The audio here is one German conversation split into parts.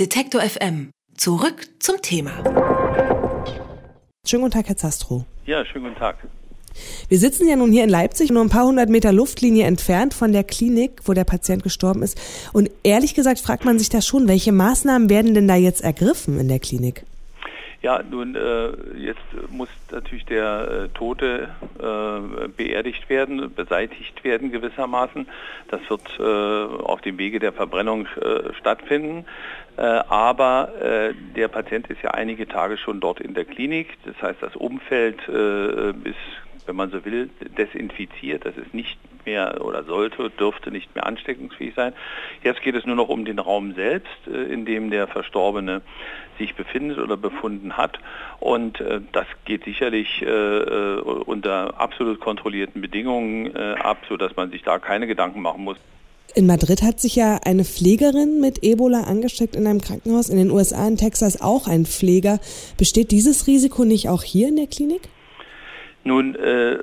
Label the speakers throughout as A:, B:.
A: Detektor FM. Zurück zum Thema.
B: Schönen guten Tag, Herr Zastro.
C: Ja, schönen guten Tag.
B: Wir sitzen ja nun hier in Leipzig, nur ein paar hundert Meter Luftlinie entfernt von der Klinik, wo der Patient gestorben ist. Und ehrlich gesagt fragt man sich da schon, welche Maßnahmen werden denn da jetzt ergriffen in der Klinik?
C: Ja, nun, äh, jetzt muss natürlich der äh, Tote äh, beerdigt werden, beseitigt werden gewissermaßen. Das wird äh, auf dem Wege der Verbrennung äh, stattfinden. Äh, aber der Patient ist ja einige Tage schon dort in der Klinik. Das heißt, das Umfeld ist wenn man so will, desinfiziert. Das ist nicht mehr oder sollte, dürfte nicht mehr ansteckungsfähig sein. Jetzt geht es nur noch um den Raum selbst, äh, in dem der Verstorbene sich befindet oder befunden hat. Und äh, das geht sicherlich äh, unter absolut kontrollierten Bedingungen ab, sodass man sich da keine Gedanken machen muss.
B: In Madrid hat sich ja eine Pflegerin mit Ebola angesteckt in einem Krankenhaus. In den USA, in Texas auch ein Pfleger. Besteht dieses Risiko nicht auch hier in der Klinik?
C: Nun, äh, äh,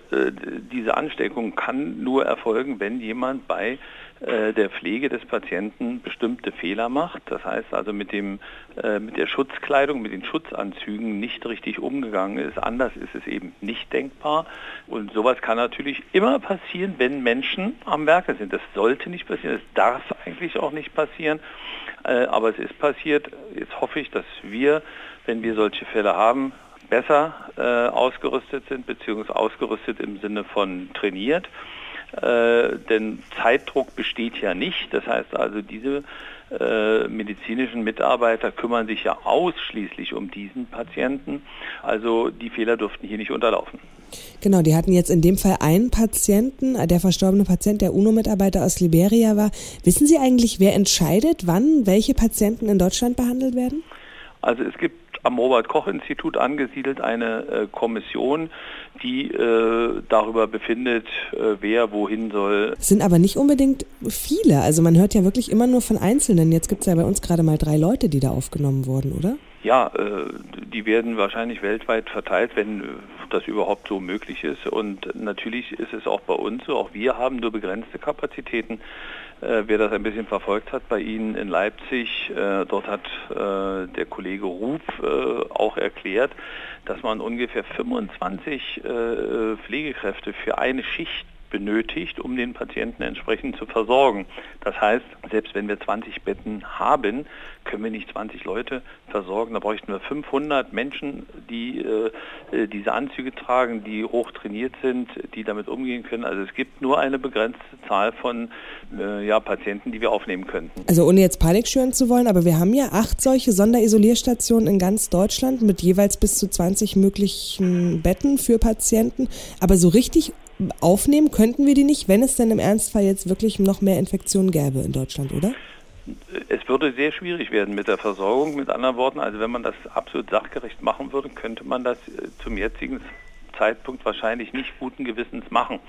C: diese Ansteckung kann nur erfolgen, wenn jemand bei äh, der Pflege des Patienten bestimmte Fehler macht. Das heißt also mit, dem, äh, mit der Schutzkleidung, mit den Schutzanzügen nicht richtig umgegangen ist. Anders ist es eben nicht denkbar. Und sowas kann natürlich immer passieren, wenn Menschen am Werke sind. Das sollte nicht passieren, das darf eigentlich auch nicht passieren. Äh, aber es ist passiert. Jetzt hoffe ich, dass wir, wenn wir solche Fälle haben, besser äh, ausgerüstet sind, beziehungsweise ausgerüstet im Sinne von trainiert. Äh, denn Zeitdruck besteht ja nicht. Das heißt also, diese äh, medizinischen Mitarbeiter kümmern sich ja ausschließlich um diesen Patienten. Also die Fehler dürften hier nicht unterlaufen.
B: Genau, die hatten jetzt in dem Fall einen Patienten, der verstorbene Patient, der UNO-Mitarbeiter aus Liberia war. Wissen Sie eigentlich, wer entscheidet, wann welche Patienten in Deutschland behandelt werden?
C: Also es gibt am Robert-Koch-Institut angesiedelt eine äh, Kommission, die äh, darüber befindet, äh, wer wohin soll.
B: Es sind aber nicht unbedingt viele. Also man hört ja wirklich immer nur von Einzelnen. Jetzt gibt es ja bei uns gerade mal drei Leute, die da aufgenommen wurden, oder?
C: Ja, die werden wahrscheinlich weltweit verteilt, wenn das überhaupt so möglich ist. Und natürlich ist es auch bei uns so, auch wir haben nur begrenzte Kapazitäten. Äh, wer das ein bisschen verfolgt hat bei Ihnen in Leipzig, äh, dort hat äh, der Kollege Ruf auch erklärt, dass man ungefähr 25 Pflegekräfte für eine Schicht benötigt, um den Patienten entsprechend zu versorgen. Das heißt, selbst wenn wir 20 Betten haben, können wir nicht 20 Leute versorgen. Da bräuchten wir 500 Menschen, die äh, diese Anzüge tragen, die hoch trainiert sind, die damit umgehen können. Also es gibt nur eine begrenzte Zahl von äh, ja, Patienten, die wir aufnehmen könnten.
B: Also ohne jetzt Panik schüren zu wollen, aber wir haben ja acht solche Sonderisolierstationen in ganz Deutschland mit jeweils bis zu 20 möglichen Betten für Patienten. Aber so richtig aufnehmen könnten wir die nicht, wenn es denn im Ernstfall jetzt wirklich noch mehr Infektionen gäbe in Deutschland, oder?
C: Es würde sehr schwierig werden mit der Versorgung. Mit anderen Worten, also wenn man das absolut sachgerecht machen würde, könnte man das äh, zum jetzigen Zeitpunkt wahrscheinlich nicht guten Gewissens machen.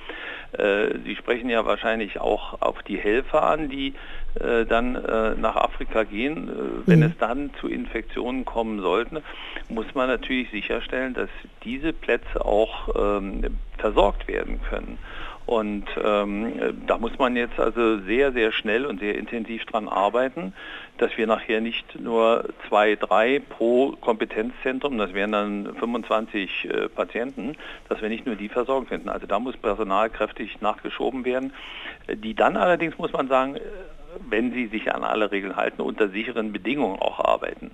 C: Äh, Sie sprechen ja wahrscheinlich auch auf die Helfer an, die äh, dann äh, nach Afrika gehen. Wenn mhm. es dann zu Infektionen kommen sollten, muss man natürlich sicherstellen, dass diese Plätze auch ähm, versorgt werden können. Und ähm, da muss man jetzt also sehr, sehr schnell und sehr intensiv dran arbeiten, dass wir nachher nicht nur zwei, drei pro Kompetenzzentrum, das wären dann 25 äh, Patienten, dass wir nicht nur die versorgen finden. Also da muss Personal kräftig nachgeschoben werden, die dann allerdings, muss man sagen, wenn sie sich an alle Regeln halten, unter sicheren Bedingungen auch arbeiten.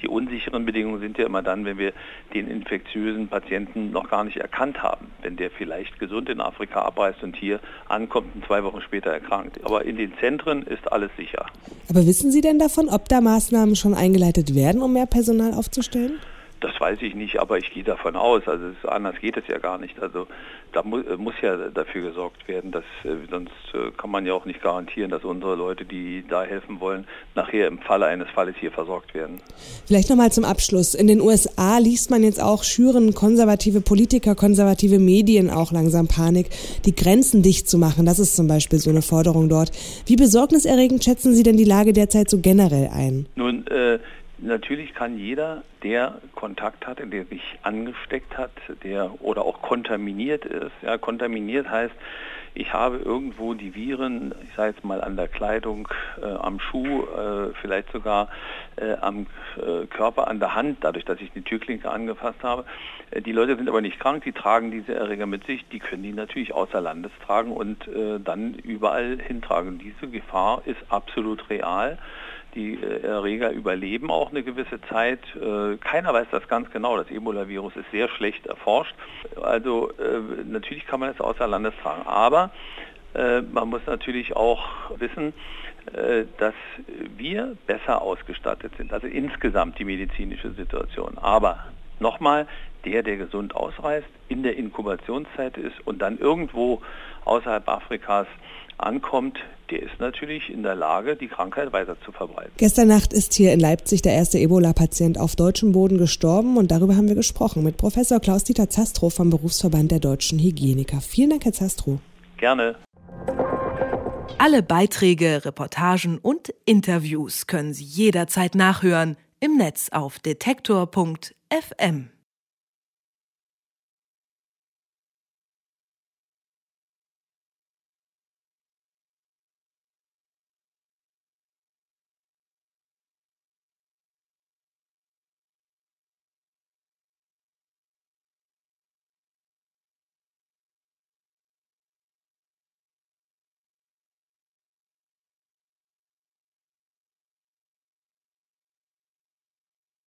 C: Die unsicheren Bedingungen sind ja immer dann, wenn wir den infektiösen Patienten noch gar nicht erkannt haben, wenn der vielleicht gesund in Afrika abreist und hier ankommt und zwei Wochen später erkrankt. Aber in den Zentren ist alles sicher.
B: Aber wissen Sie denn davon, ob da Maßnahmen schon eingeleitet werden, um mehr Personal aufzustellen?
C: Das weiß ich nicht, aber ich gehe davon aus. Also es, anders geht es ja gar nicht. Also da mu äh, muss ja dafür gesorgt werden, dass äh, sonst äh, kann man ja auch nicht garantieren, dass unsere Leute, die da helfen wollen, nachher im Falle eines Falles hier versorgt werden.
B: Vielleicht nochmal zum Abschluss. In den USA liest man jetzt auch, schüren konservative Politiker, konservative Medien auch langsam Panik, die Grenzen dicht zu machen. Das ist zum Beispiel so eine Forderung dort. Wie besorgniserregend schätzen Sie denn die Lage derzeit so generell ein?
C: Nun, äh, natürlich kann jeder, der Kontakt hatte, der sich angesteckt hat, der oder auch kontaminiert ist. Ja, kontaminiert heißt, ich habe irgendwo die Viren, ich sage jetzt mal an der Kleidung, äh, am Schuh, äh, vielleicht sogar äh, am äh, Körper, an der Hand, dadurch, dass ich die Türklinke angefasst habe. Äh, die Leute sind aber nicht krank, die tragen diese Erreger mit sich, die können die natürlich außer Landes tragen und äh, dann überall hintragen. Diese Gefahr ist absolut real. Die Erreger überleben auch eine gewisse Zeit. Keiner weiß das ganz genau. Das Ebola-Virus ist sehr schlecht erforscht. Also natürlich kann man es außer Landes tragen. Aber man muss natürlich auch wissen, dass wir besser ausgestattet sind, also insgesamt die medizinische Situation. Aber nochmal, der, der gesund ausreist, in der Inkubationszeit ist und dann irgendwo außerhalb Afrikas ankommt, der ist natürlich in der Lage, die Krankheit weiter zu verbreiten.
B: Gestern Nacht ist hier in Leipzig der erste Ebola-Patient auf deutschem Boden gestorben und darüber haben wir gesprochen mit Professor Klaus-Dieter Zastrow vom Berufsverband der deutschen Hygieniker. Vielen Dank, Herr Zastrow.
C: Gerne.
A: Alle Beiträge, Reportagen und Interviews können Sie jederzeit nachhören im Netz auf detektor.fm.